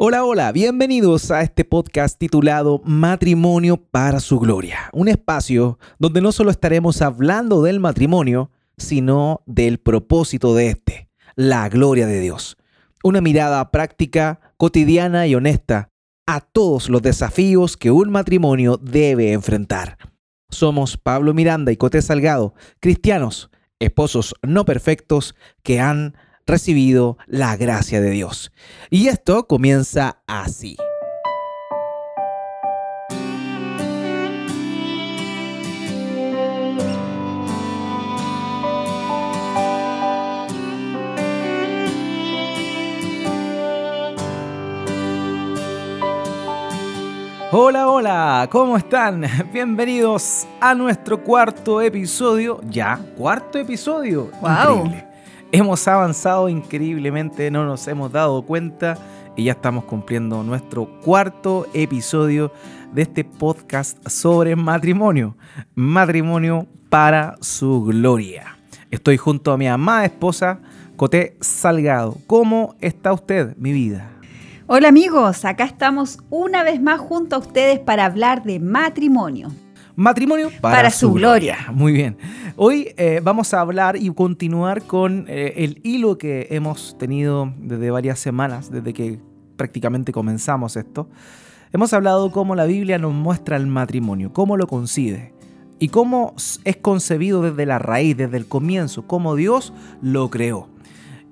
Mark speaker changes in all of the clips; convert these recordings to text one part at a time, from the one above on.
Speaker 1: Hola, hola, bienvenidos a este podcast titulado Matrimonio para su Gloria, un espacio donde no solo estaremos hablando del matrimonio, sino del propósito de este, la gloria de Dios. Una mirada práctica, cotidiana y honesta a todos los desafíos que un matrimonio debe enfrentar. Somos Pablo Miranda y Cote Salgado, cristianos, esposos no perfectos que han recibido la gracia de Dios. Y esto comienza así. Hola, hola, ¿cómo están? Bienvenidos a nuestro cuarto episodio. Ya, cuarto episodio.
Speaker 2: Wow.
Speaker 1: Increíble. Hemos avanzado increíblemente, no nos hemos dado cuenta y ya estamos cumpliendo nuestro cuarto episodio de este podcast sobre matrimonio. Matrimonio para su gloria. Estoy junto a mi amada esposa, Coté Salgado. ¿Cómo está usted, mi vida?
Speaker 2: Hola amigos, acá estamos una vez más junto a ustedes para hablar de matrimonio.
Speaker 1: Matrimonio
Speaker 2: Para su gloria.
Speaker 1: Muy bien. Hoy eh, vamos a hablar y continuar con eh, el hilo que hemos tenido desde varias semanas, desde que prácticamente comenzamos esto. Hemos hablado cómo la Biblia nos muestra el matrimonio, cómo lo concibe y cómo es concebido desde la raíz, desde el comienzo, cómo Dios lo creó.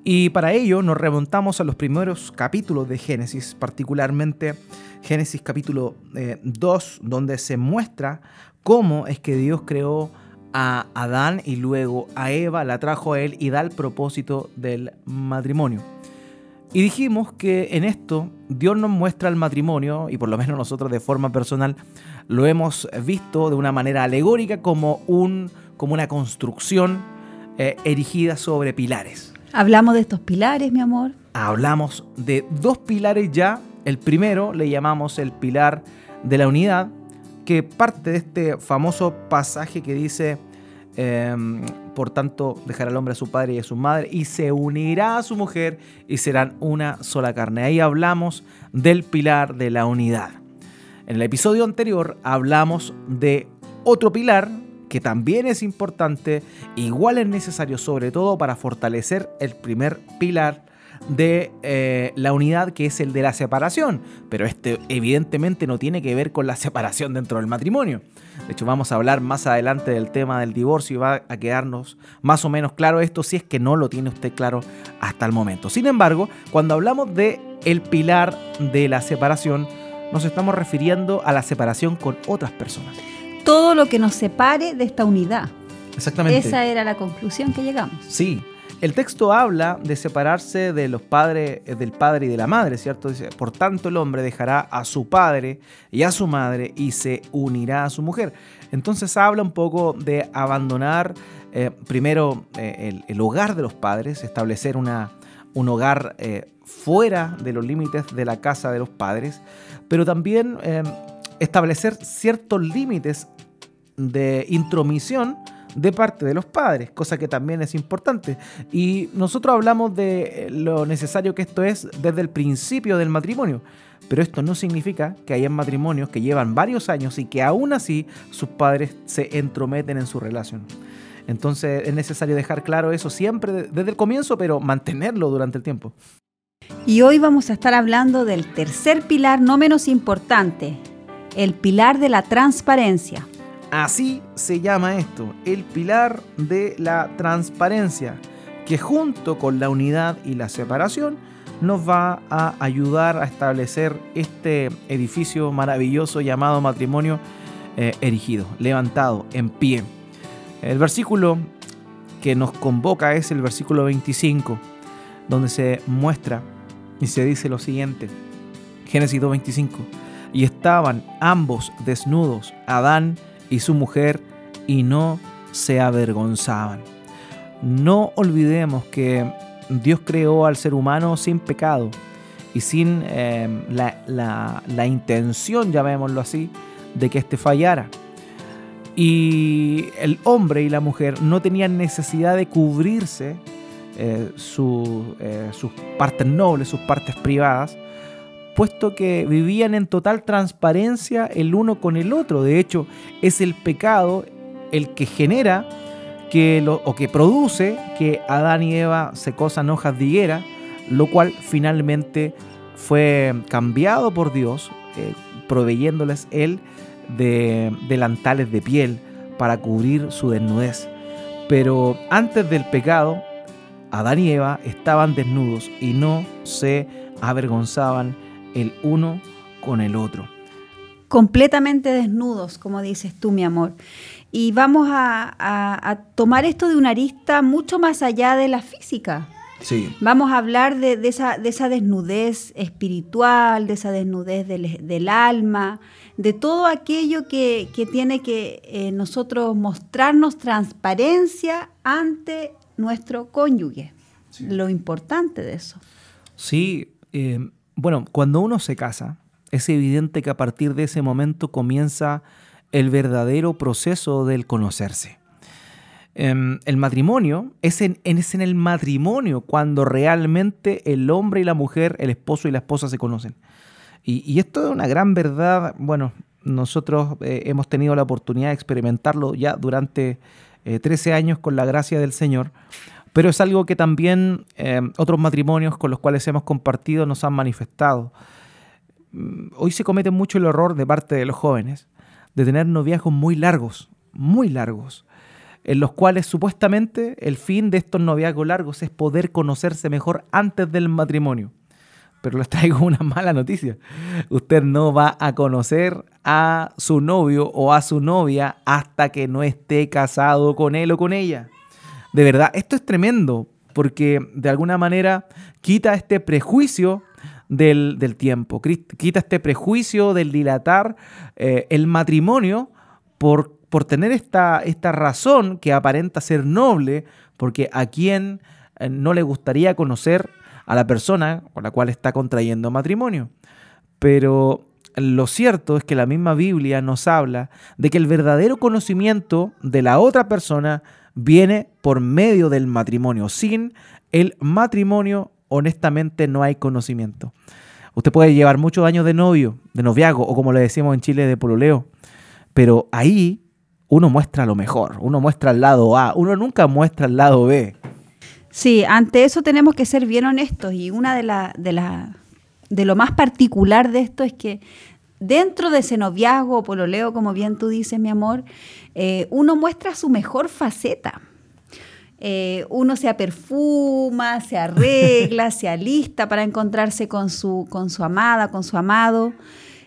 Speaker 1: Y para ello nos remontamos a los primeros capítulos de Génesis, particularmente Génesis capítulo 2, donde se muestra cómo es que Dios creó a Adán y luego a Eva, la trajo a él y da el propósito del matrimonio. Y dijimos que en esto Dios nos muestra el matrimonio, y por lo menos nosotros de forma personal lo hemos visto de una manera alegórica como, un, como una construcción eh, erigida sobre pilares.
Speaker 2: Hablamos de estos pilares, mi amor.
Speaker 1: Hablamos de dos pilares ya. El primero le llamamos el pilar de la unidad, que parte de este famoso pasaje que dice, em, por tanto, dejará al hombre a su padre y a su madre y se unirá a su mujer y serán una sola carne. Ahí hablamos del pilar de la unidad. En el episodio anterior hablamos de otro pilar que también es importante, igual es necesario sobre todo para fortalecer el primer pilar de eh, la unidad que es el de la separación, pero este evidentemente no tiene que ver con la separación dentro del matrimonio. De hecho vamos a hablar más adelante del tema del divorcio y va a quedarnos más o menos claro esto si es que no lo tiene usted claro hasta el momento. Sin embargo, cuando hablamos de el pilar de la separación, nos estamos refiriendo a la separación con otras personas.
Speaker 2: Todo lo que nos separe de esta unidad.
Speaker 1: Exactamente.
Speaker 2: Esa era la conclusión que llegamos.
Speaker 1: Sí, el texto habla de separarse de los padres, eh, del padre y de la madre, ¿cierto? Dice, por tanto el hombre dejará a su padre y a su madre y se unirá a su mujer. Entonces habla un poco de abandonar eh, primero eh, el, el, hogar de los padres, establecer una, un hogar eh, fuera de los límites de la casa de los padres, pero también establecer ciertos límites de intromisión de parte de los padres, cosa que también es importante. Y nosotros hablamos de lo necesario que esto es desde el principio del matrimonio. Pero esto no significa que hayan matrimonios que llevan varios años y que aún así sus padres se entrometen en su relación. Entonces es necesario dejar claro eso siempre desde el comienzo, pero mantenerlo durante el tiempo.
Speaker 2: Y hoy vamos a estar hablando del tercer pilar no menos importante, el pilar de la transparencia.
Speaker 1: Así se llama esto, el pilar de la transparencia, que junto con la unidad y la separación nos va a ayudar a establecer este edificio maravilloso llamado matrimonio eh, erigido, levantado, en pie. El versículo que nos convoca es el versículo 25, donde se muestra y se dice lo siguiente, Génesis 2.25, y estaban ambos desnudos, Adán y su mujer, y no se avergonzaban. No olvidemos que Dios creó al ser humano sin pecado y sin eh, la, intención, llamémoslo así, de que éste fallara. Y el hombre y la mujer no tenían necesidad de cubrirse eh, eh, sus partes nobles, sus partes privadas, puesto que vivían en total transparencia el uno con el otro. De hecho, es el pecado el que genera que lo, o que produce que Adán y Eva se cosan hojas de higuera, lo cual finalmente fue cambiado por Dios, eh, proveyéndoles él de delantales de piel para cubrir su desnudez. Pero antes del pecado, Adán y Eva estaban desnudos y no se avergonzaban el uno con el otro.
Speaker 2: Completamente desnudos, como dices tú, mi amor. Y vamos a, tomar esto de una arista mucho más allá de la física.
Speaker 1: Sí.
Speaker 2: Vamos a hablar de, esa, desnudez espiritual, de esa desnudez del, alma, de todo aquello que, tiene que eh, nosotros mostrarnos transparencia ante nuestro cónyuge. Lo importante de eso.
Speaker 1: Sí, eh, bueno, cuando uno se casa, es evidente que a partir de ese momento comienza el verdadero proceso del conocerse. Em, el matrimonio es en, es en el matrimonio cuando realmente el hombre y la mujer, el esposo y la esposa se conocen. Y, esto es una gran verdad. Bueno, nosotros eh, hemos tenido la oportunidad de experimentarlo ya durante 13 eh, años con la gracia del Señor. Pero es algo que también em, otros matrimonios con los cuales hemos compartido nos han manifestado. Mm, hoy se comete mucho el error de parte de los jóvenes de tener noviazgos muy largos, muy largos, en los cuales supuestamente el fin de estos noviazgos largos es poder conocerse mejor antes del matrimonio. Pero les traigo una mala noticia. Usted no va a conocer a su novio o a su novia hasta que no esté casado con él o con ella. De verdad, esto es tremendo porque de alguna manera quita este prejuicio del, tiempo, quita este prejuicio del dilatar eh, el matrimonio por, por tener esta, esta razón que aparenta ser noble, porque a quien eh, no le gustaría conocer a la persona con la cual está contrayendo matrimonio. Pero lo cierto es que la misma Biblia nos habla de que el verdadero conocimiento de la otra persona viene por medio del matrimonio. Sin el matrimonio honestamente no hay conocimiento. Usted puede llevar muchos años de novio, de noviazgo, o como le decimos en Chile, de pololeo, pero ahí uno muestra lo mejor, uno muestra el lado A, uno nunca muestra el lado B.
Speaker 2: Sí, ante eso tenemos que ser bien honestos y una de la, de la, de lo más particular de esto es que dentro de ese noviazgo o pololeo, como bien tú dices, mi amor, eh, uno muestra su mejor faceta. Eh, uno se aperfuma, se arregla, se alista para encontrarse con su, con su amada, con su amado,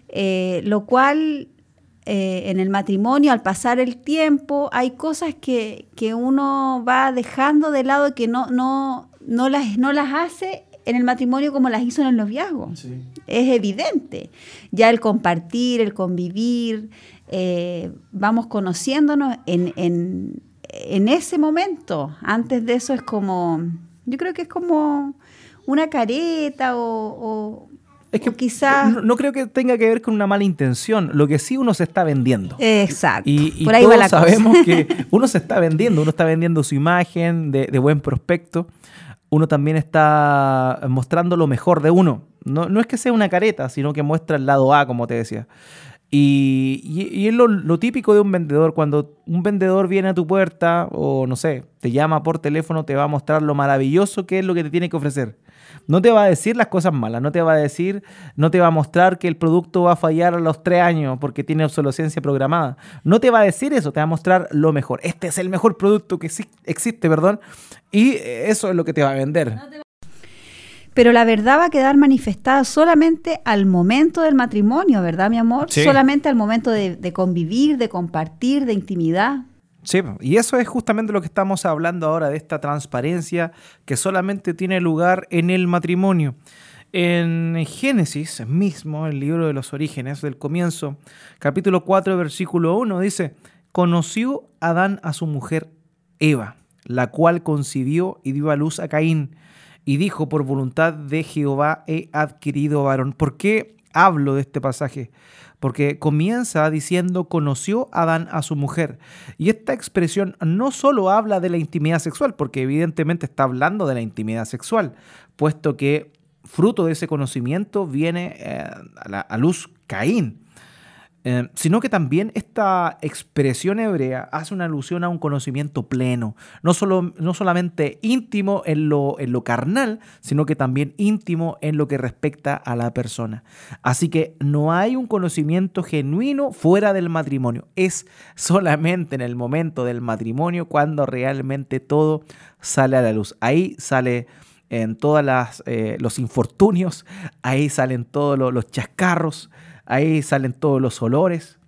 Speaker 2: eh, lo cual eh, en el matrimonio, al pasar el tiempo, hay cosas que, uno va dejando de lado y que no, no, no, las, no las hace en el matrimonio como las hizo en el noviazgo. Es evidente. Ya el compartir, el convivir, vamos conociéndonos en, en ese momento. Antes de eso es como, yo creo que es como una careta o,
Speaker 1: es que quizás... No, creo que tenga que ver con una mala intención. Lo que sí uno se está vendiendo.
Speaker 2: Exacto.
Speaker 1: Y, todos sabemos que uno se está vendiendo. Uno está vendiendo su imagen de, buen prospecto. Uno también está mostrando lo mejor de uno. No, no, es que sea una careta, sino que muestra el lado A, como te decía. Y, es lo, típico de un vendedor. Cuando un vendedor viene a tu puerta o no sé, te llama por teléfono, te va a mostrar lo maravilloso que es lo que te tiene que ofrecer. No te va a decir las cosas malas, no te va a decir, no te va a mostrar que el producto va a fallar a los tres años porque tiene obsolescencia programada. No te va a decir eso, te va a mostrar lo mejor. Este es el mejor producto que existe, perdón. Y eso es lo que te va a vender
Speaker 2: pero la verdad va a quedar manifestada solamente al momento del matrimonio, ¿verdad, mi amor? Solamente al momento de, convivir, de compartir, de intimidad.
Speaker 1: Sí, y eso es justamente lo que estamos hablando ahora, de esta transparencia que solamente tiene lugar en el matrimonio. En Génesis mismo, el libro de los orígenes, del comienzo, capítulo 4, versículo 1, dice, conoció Adán a su mujer Eva, la cual concibió y dio a luz a Caín y dijo, por voluntad de Jehová he adquirido varón. ¿Por qué hablo de este pasaje? Porque comienza diciendo, conoció Adán a su mujer. Y esta expresión no solo habla de la intimidad sexual, porque evidentemente está hablando de la intimidad sexual, puesto que fruto de ese conocimiento viene eh, a, luz Caín. Eh, sino que también esta expresión hebrea hace una alusión a un conocimiento pleno, no, solo, no solamente íntimo en lo, en lo carnal, sino que también íntimo en lo que respecta a la persona. Así que no hay un conocimiento genuino fuera del matrimonio, es solamente en el momento del matrimonio cuando realmente todo sale a la luz. Ahí sale en todos eh, los infortunios, ahí salen todos los chascarros, ahí salen todos los olores.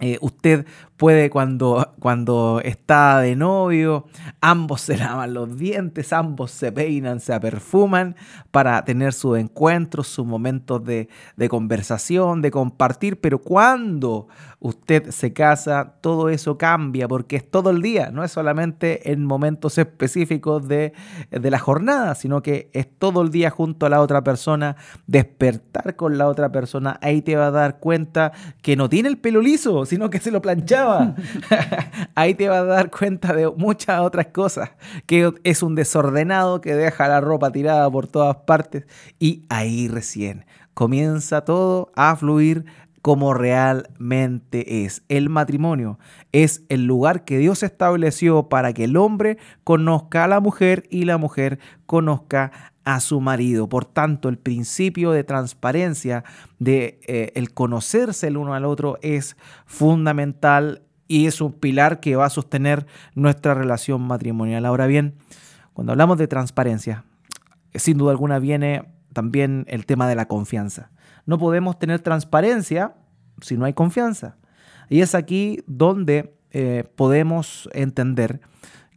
Speaker 1: Eh, usted puede cuando, cuando está de novio, ambos se lavan los dientes, ambos se peinan, se perfuman para tener sus encuentros, sus momentos de, de conversación, de compartir, pero cuando usted se casa, todo eso cambia porque es todo el día, no es solamente en momentos específicos de, de la jornada, sino que es todo el día junto a la otra persona, despertar con la otra persona, ahí te va a dar cuenta que no tiene el pelo liso, sino que se lo planchaba. Ahí te vas a dar cuenta de muchas otras cosas, que es un desordenado que deja la ropa tirada por todas partes. Y ahí recién comienza todo a fluir como realmente es. El matrimonio es el lugar que Dios estableció para que el hombre conozca a la mujer y la mujer conozca a su marido. Por tanto, el principio de transparencia, de eh, el conocerse el uno al otro es fundamental y es un pilar que va a sostener nuestra relación matrimonial. Ahora bien, cuando hablamos de transparencia, sin duda alguna viene también el tema de la confianza. No podemos tener transparencia si no hay confianza. Y es aquí donde eh, podemos entender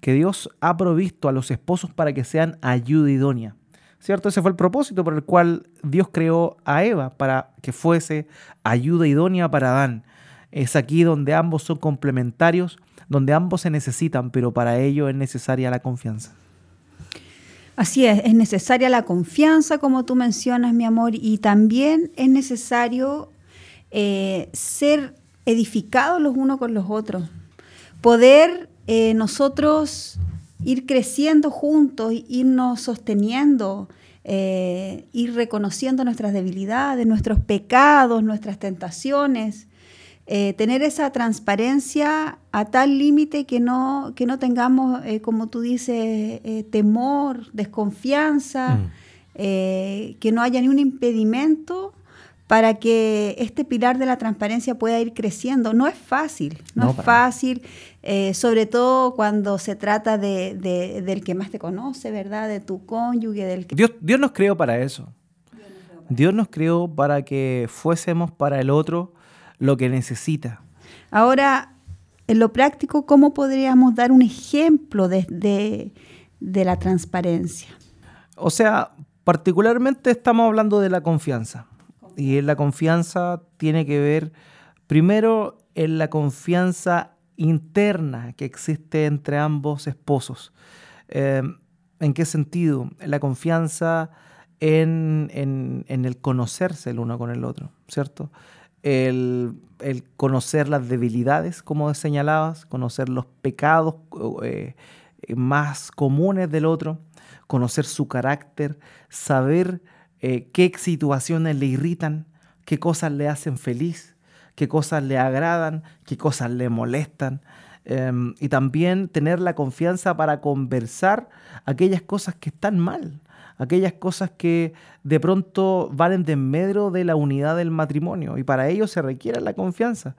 Speaker 1: que Dios ha provisto a los esposos para que sean ayuda idónea. ¿Cierto? Ese fue el propósito por el cual Dios creó a Eva, para que fuese ayuda idónea para Adán. Es aquí donde ambos son complementarios, donde ambos se necesitan, pero para ello es necesaria la confianza.
Speaker 2: Así es, es necesaria la confianza, como tú mencionas, mi amor, y también es necesario eh, ser edificados los unos con los otros, poder eh, nosotros ir creciendo juntos, irnos sosteniendo, eh, ir reconociendo nuestras debilidades, nuestros pecados, nuestras tentaciones, eh, tener esa transparencia a tal límite que no, que no tengamos, eh, como tú dices, eh, temor, desconfianza, mm. que no haya ni un impedimento para que este pilar de la transparencia pueda ir creciendo. No es fácil, no, es fácil, sobre todo cuando se trata de, del que más te conoce, ¿verdad? De tu cónyuge, del que...
Speaker 1: Dios, Dios nos creó para eso. Dios nos creó para que fuésemos para el otro lo que necesita.
Speaker 2: Ahora, en lo práctico, ¿cómo podríamos dar un ejemplo de, la transparencia?
Speaker 1: O sea, particularmente estamos hablando de la confianza. Y la confianza tiene que ver, primero, en la confianza interna que existe entre ambos esposos. Eh, ¿En qué sentido? La confianza en, en, el conocerse el uno con el otro, ¿cierto? El, conocer las debilidades, como señalabas, conocer los pecados eh, más comunes del otro, conocer su carácter, saber eh, qué situaciones le irritan, qué cosas le hacen feliz, qué cosas le agradan, qué cosas le molestan. Em, y también tener la confianza para conversar aquellas cosas que están mal, aquellas cosas que de pronto van en medio de la unidad del matrimonio y para ello se requiere la confianza.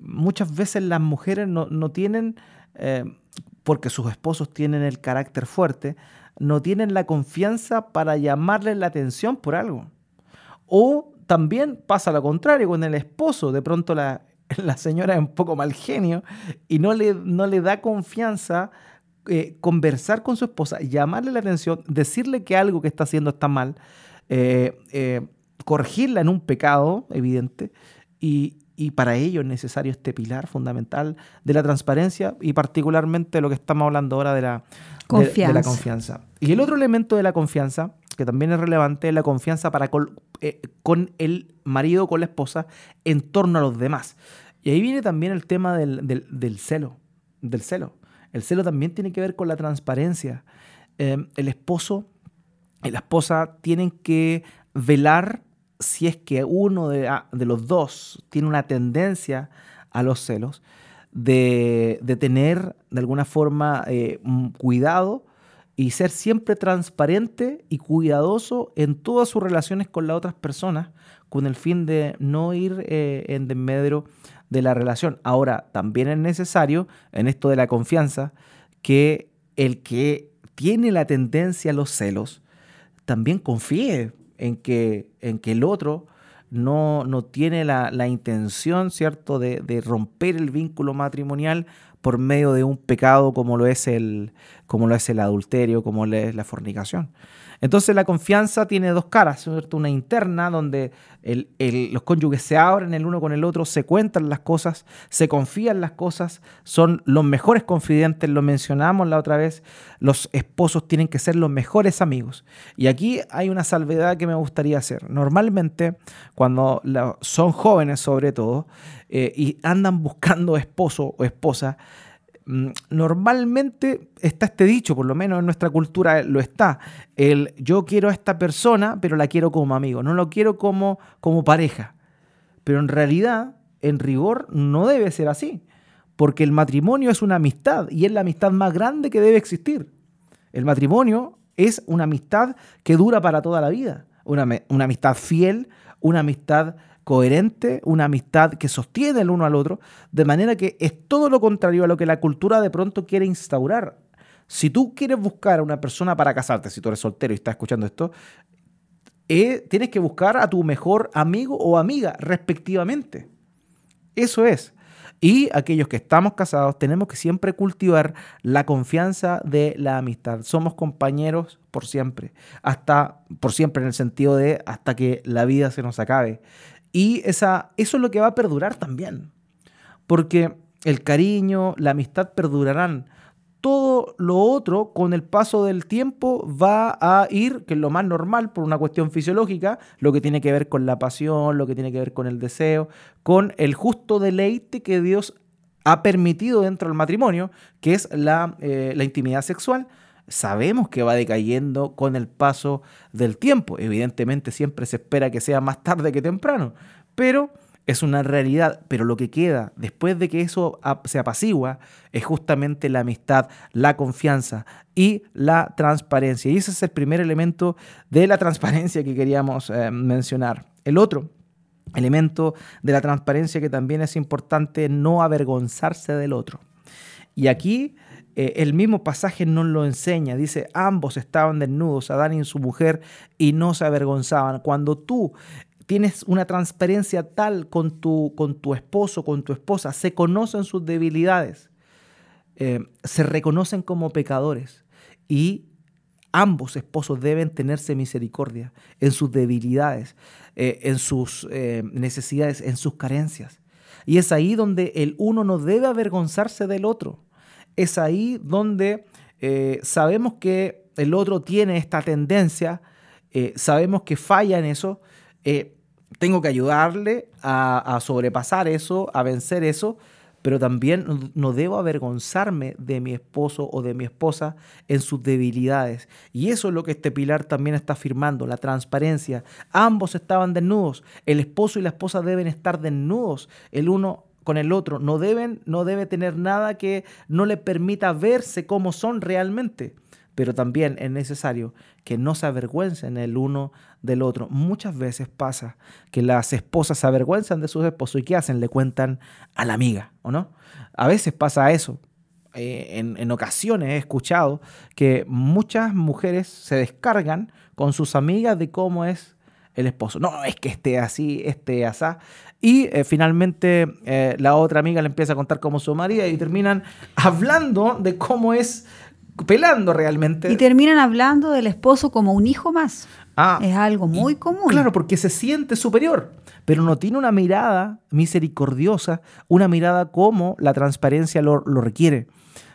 Speaker 1: Muchas veces las mujeres no, tienen, eh, porque sus esposos tienen el carácter fuerte, no tienen la confianza para llamarle la atención por algo. O también pasa lo contrario, con el esposo, de pronto la, la señora es un poco mal genio y no le, no le da confianza eh, conversar con su esposa, llamarle la atención, decirle que algo que está haciendo está mal, eh, eh, corregirla en un pecado evidente y, para ello es necesario este pilar fundamental de la transparencia y particularmente lo que estamos hablando ahora de la confianza. la confianza. Y el otro elemento de la confianza, que también es relevante, es la confianza para con, el marido con la esposa en torno a los demás. Y ahí viene también el tema del, celo, del celo. El celo también tiene que ver con la transparencia. Em, el esposo y la esposa tienen que velar si es que uno de, ah, los dos tiene una tendencia a los celos, de, de tener de alguna forma eh, cuidado y ser siempre transparente y cuidadoso en todas sus relaciones con las otras personas, con el fin de no ir eh, en desmedro de la relación. Ahora, también es necesario, en esto de la confianza, que el que tiene la tendencia a los celos, también confíe en que, en que el otro no, no tiene la, intención, ¿cierto?, de, de, romper el vínculo matrimonial por medio de un pecado como lo es el, como lo es el adulterio, como lo es la fornicación. Entonces la confianza tiene dos caras. Una interna donde los cónyuges se abren el uno con el otro, se cuentan las cosas, se confían las cosas, son los mejores confidentes, lo mencionamos la otra vez, los esposos tienen que ser los mejores amigos. Y aquí hay una salvedad que me gustaría hacer. Normalmente cuando son jóvenes sobre todo eh, y andan buscando esposo o esposa, normalmente está este dicho, por lo menos en nuestra cultura lo está, el yo quiero a esta persona, pero la quiero como amigo, no lo quiero como, como pareja. Pero en realidad, en rigor, no debe ser así, porque el matrimonio es una amistad y es la amistad más grande que debe existir. El matrimonio es una amistad que dura para toda la vida, una, una amistad fiel, una amistad coherente, una amistad que sostiene el uno al otro, de manera que es todo lo contrario a lo que la cultura de pronto quiere instaurar. Si tú quieres buscar a una persona para casarte, si tú eres soltero y estás escuchando esto, eh, tienes que buscar a tu mejor amigo o amiga, respectivamente. Eso es. Y aquellos que estamos casados tenemos que siempre cultivar la confianza de la amistad. Somos compañeros por siempre, hasta por siempre en el sentido de hasta que la vida se nos acabe. Y esa, eso es lo que va a perdurar también. Porque el cariño, la amistad perdurarán. Todo lo otro, con el paso del tiempo, va a ir, que es lo más normal por una cuestión fisiológica, lo que tiene que ver con la pasión, lo que tiene que ver con el deseo, con el justo deleite que Dios ha permitido dentro del matrimonio, que es la, eh, la intimidad sexual sabemos que va decayendo con el paso del tiempo. Evidentemente siempre se espera que sea más tarde que temprano, pero es una realidad. Pero lo que queda después de que eso se apacigua es justamente la amistad, la confianza y la transparencia. Y ese es el primer elemento de la transparencia que queríamos eh, mencionar. El otro elemento de la transparencia que también es importante, no avergonzarse del otro. Y aquí eh, el mismo pasaje nos lo enseña. Dice, ambos estaban desnudos, Adán y su mujer, y no se avergonzaban. Cuando tú tienes una transparencia tal con tu, con tu esposo, con tu esposa, se conocen sus debilidades, eh, se reconocen como pecadores y ambos esposos deben tenerse misericordia en sus debilidades, eh, en sus necesidades, en sus carencias. Y es ahí donde el uno no debe avergonzarse del otro es ahí donde eh, sabemos que el otro tiene esta tendencia, eh, sabemos que falla en eso, eh, tengo que ayudarle a, sobrepasar eso, a vencer eso, pero también no debo avergonzarme de mi esposo o de mi esposa en sus debilidades. Y eso es lo que este pilar también está afirmando, la transparencia. Ambos estaban desnudos, el esposo y la esposa deben estar desnudos, el uno con el otro. No, deben, no debe tener nada que no le permita verse como son realmente. Pero también es necesario que no se avergüencen el uno del otro. Muchas veces pasa que las esposas se avergüenzan de sus esposos y ¿qué hacen? Le cuentan a la amiga, ¿o no? A veces pasa eso. Eh, en, en, ocasiones he escuchado que muchas mujeres se descargan con sus amigas de cómo es el esposo. No, es que esté así, esté asá. Y eh, finalmente eh, la otra amiga le empieza a contar cómo su marido y terminan hablando de cómo es pelando realmente.
Speaker 2: Y terminan hablando del esposo como un hijo más. Ah, es algo muy común.
Speaker 1: Claro, porque se siente superior, pero no tiene una mirada misericordiosa, una mirada como la transparencia lo, lo requiere,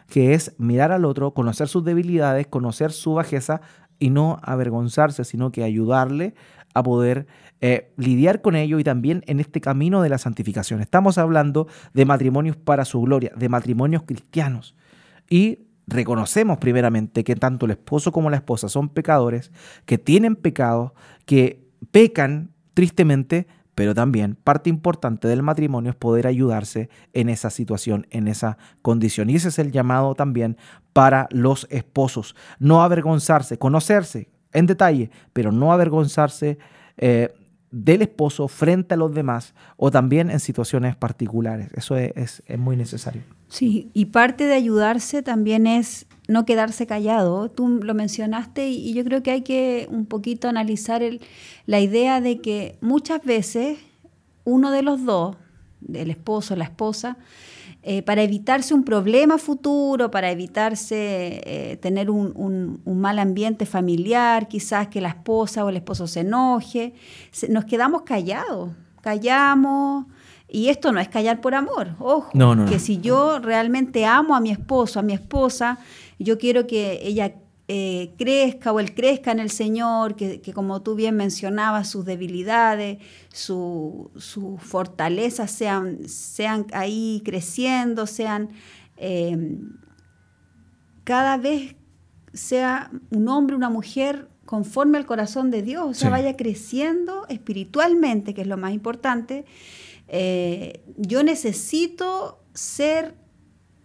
Speaker 1: que es mirar al otro, conocer sus debilidades, conocer su bajeza y no avergonzarse, sino que ayudarle a poder eh, lidiar con ello y también en este camino de la santificación. Estamos hablando de matrimonios para su gloria, de matrimonios cristianos. Y reconocemos primeramente que tanto el esposo como la esposa son pecadores, que tienen pecado, que pecan tristemente, pero también parte importante del matrimonio es poder ayudarse en esa situación, en esa condición. Y ese es el llamado también para los esposos. No avergonzarse, conocerse en detalle, pero no avergonzarse eh, del esposo frente a los demás o también en situaciones particulares. Eso es, muy necesario.
Speaker 2: Sí, y parte de ayudarse también es no quedarse callado. Tú lo mencionaste y, yo creo que hay que un poquito analizar la idea de que muchas veces uno de los dos, el esposo la esposa, eh, para evitarse un problema futuro, para evitarse eh, tener un, mal ambiente familiar, quizás que la esposa o el esposo se enoje, nos quedamos callados, callamos. Y esto no es callar por amor, ojo, que si yo realmente amo a mi esposo, a mi esposa, yo quiero que ella eh, crezca o él crezca en el Señor, que, como tú bien mencionabas, sus debilidades, sus su fortalezas sean, sean ahí creciendo, sean em, cada vez sea un hombre, una mujer conforme al corazón de Dios, o sea, vaya creciendo espiritualmente, que es lo más importante. Eh, yo necesito ser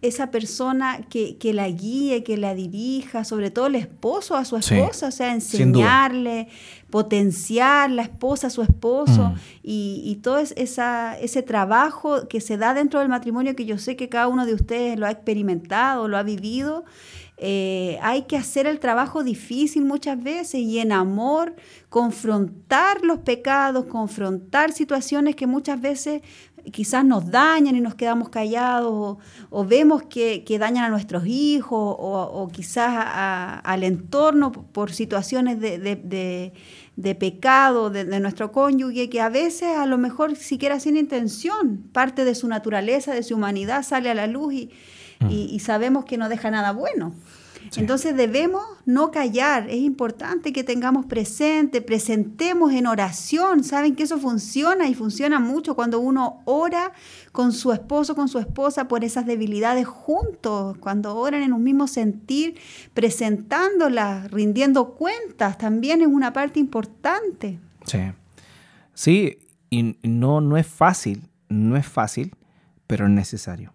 Speaker 2: esa persona que, la guíe, que la dirija, sobre todo el esposo a su esposa, o sea, enseñarle, potenciar la esposa a su esposo mm. y, todo esa, ese trabajo que se da dentro del matrimonio, que yo sé que cada uno de ustedes lo ha experimentado, lo ha vivido. Eh, hay que hacer el trabajo difícil muchas veces y en amor confrontar los pecados, confrontar situaciones que muchas veces quizás nos dañan y nos quedamos callados, o, vemos que, dañan a nuestros hijos, o, quizás al entorno por situaciones de, pecado de, nuestro cónyuge, que a veces a lo mejor siquiera sin intención, parte de su naturaleza, de su humanidad sale a la luz y, y sabemos que no deja nada bueno. Entonces debemos no callar, es importante que tengamos presente, presentemos en oración, saben que eso funciona y funciona mucho cuando uno ora con su esposo, con su esposa por esas debilidades juntos, cuando oran en un mismo sentir, presentándolas, rindiendo cuentas, también es una parte importante.
Speaker 1: Sí, sí, y no, no es fácil, no es fácil, pero es necesario.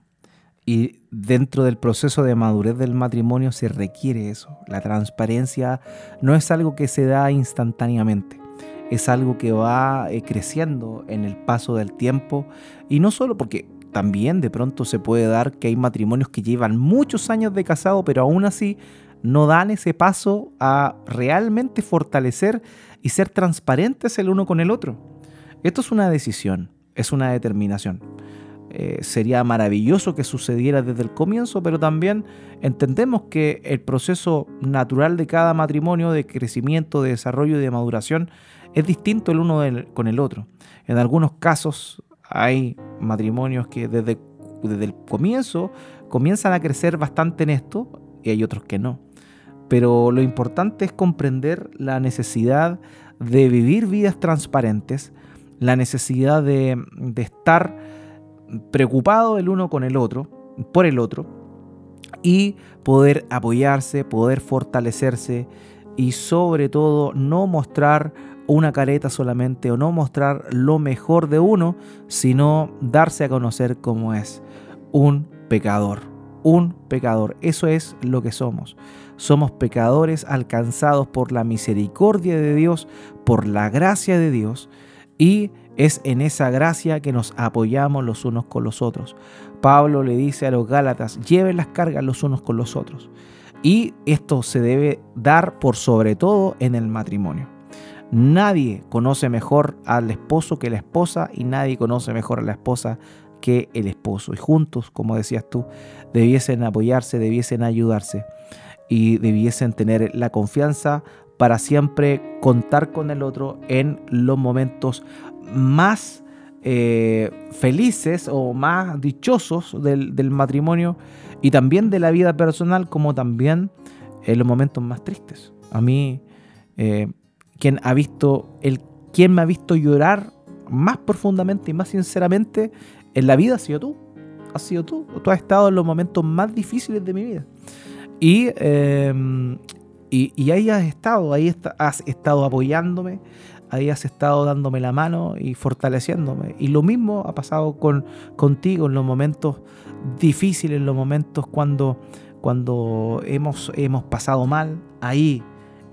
Speaker 1: Y dentro del proceso de madurez del matrimonio se requiere eso. La transparencia no es algo que se da instantáneamente, es algo que va eh, creciendo en el paso del tiempo. Y no solo porque también de pronto se puede dar que hay matrimonios que llevan muchos años de casado, pero aún así no dan ese paso a realmente fortalecer y ser transparentes el uno con el otro. Esto es una decisión, es una determinación. Eh, sería maravilloso que sucediera desde el comienzo, pero también entendemos que el proceso natural de cada matrimonio de crecimiento, de desarrollo y de maduración es distinto el uno con el otro. En algunos casos hay matrimonios que desde, desde el comienzo comienzan a crecer bastante en esto y hay otros que no. Pero lo importante es comprender la necesidad de vivir vidas transparentes, la necesidad de, de estar preocupado el uno con el otro, por el otro, y poder apoyarse, poder fortalecerse y sobre todo no mostrar una careta solamente o no mostrar lo mejor de uno, sino darse a conocer como es un pecador. Un pecador, eso es lo que somos. Somos pecadores alcanzados por la misericordia de Dios, por la gracia de Dios y es en esa gracia que nos apoyamos los unos con los otros. Pablo le dice a los Gálatas, lleven las cargas los unos con los otros. Y esto se debe dar por sobre todo en el matrimonio. Nadie conoce mejor al esposo que la esposa y nadie conoce mejor a la esposa que el esposo. Y juntos, como decías tú, debiesen apoyarse, debiesen ayudarse y debiesen tener la confianza para siempre contar con el otro en los momentos más eh, felices o más dichosos del, matrimonio y también de la vida personal como también en los momentos más tristes. A mí, eh, quien ha visto, el, quien me ha visto llorar más profundamente y más sinceramente en la vida ha sido tú. Has sido tú. Tú has estado en los momentos más difíciles de mi vida. Y, em, y, ahí has estado, ahí has estado apoyándome, ahí has estado dándome la mano y fortaleciéndome. Y lo mismo ha pasado con, contigo en los momentos difíciles, en los momentos cuando, cuando hemos, hemos pasado mal. Ahí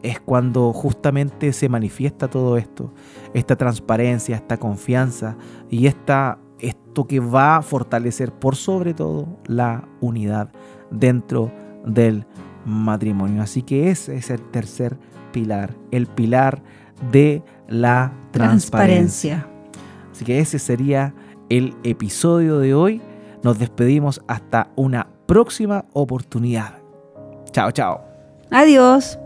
Speaker 1: es cuando justamente se manifiesta todo esto, esta transparencia, esta confianza y esta, esto que va a fortalecer por sobre todo la unidad dentro del matrimonio. Así que ese es el tercer pilar, el pilar de la transparencia. Así que ese sería el episodio de hoy. Nos despedimos hasta una próxima oportunidad. Chao, chao.
Speaker 2: Adiós.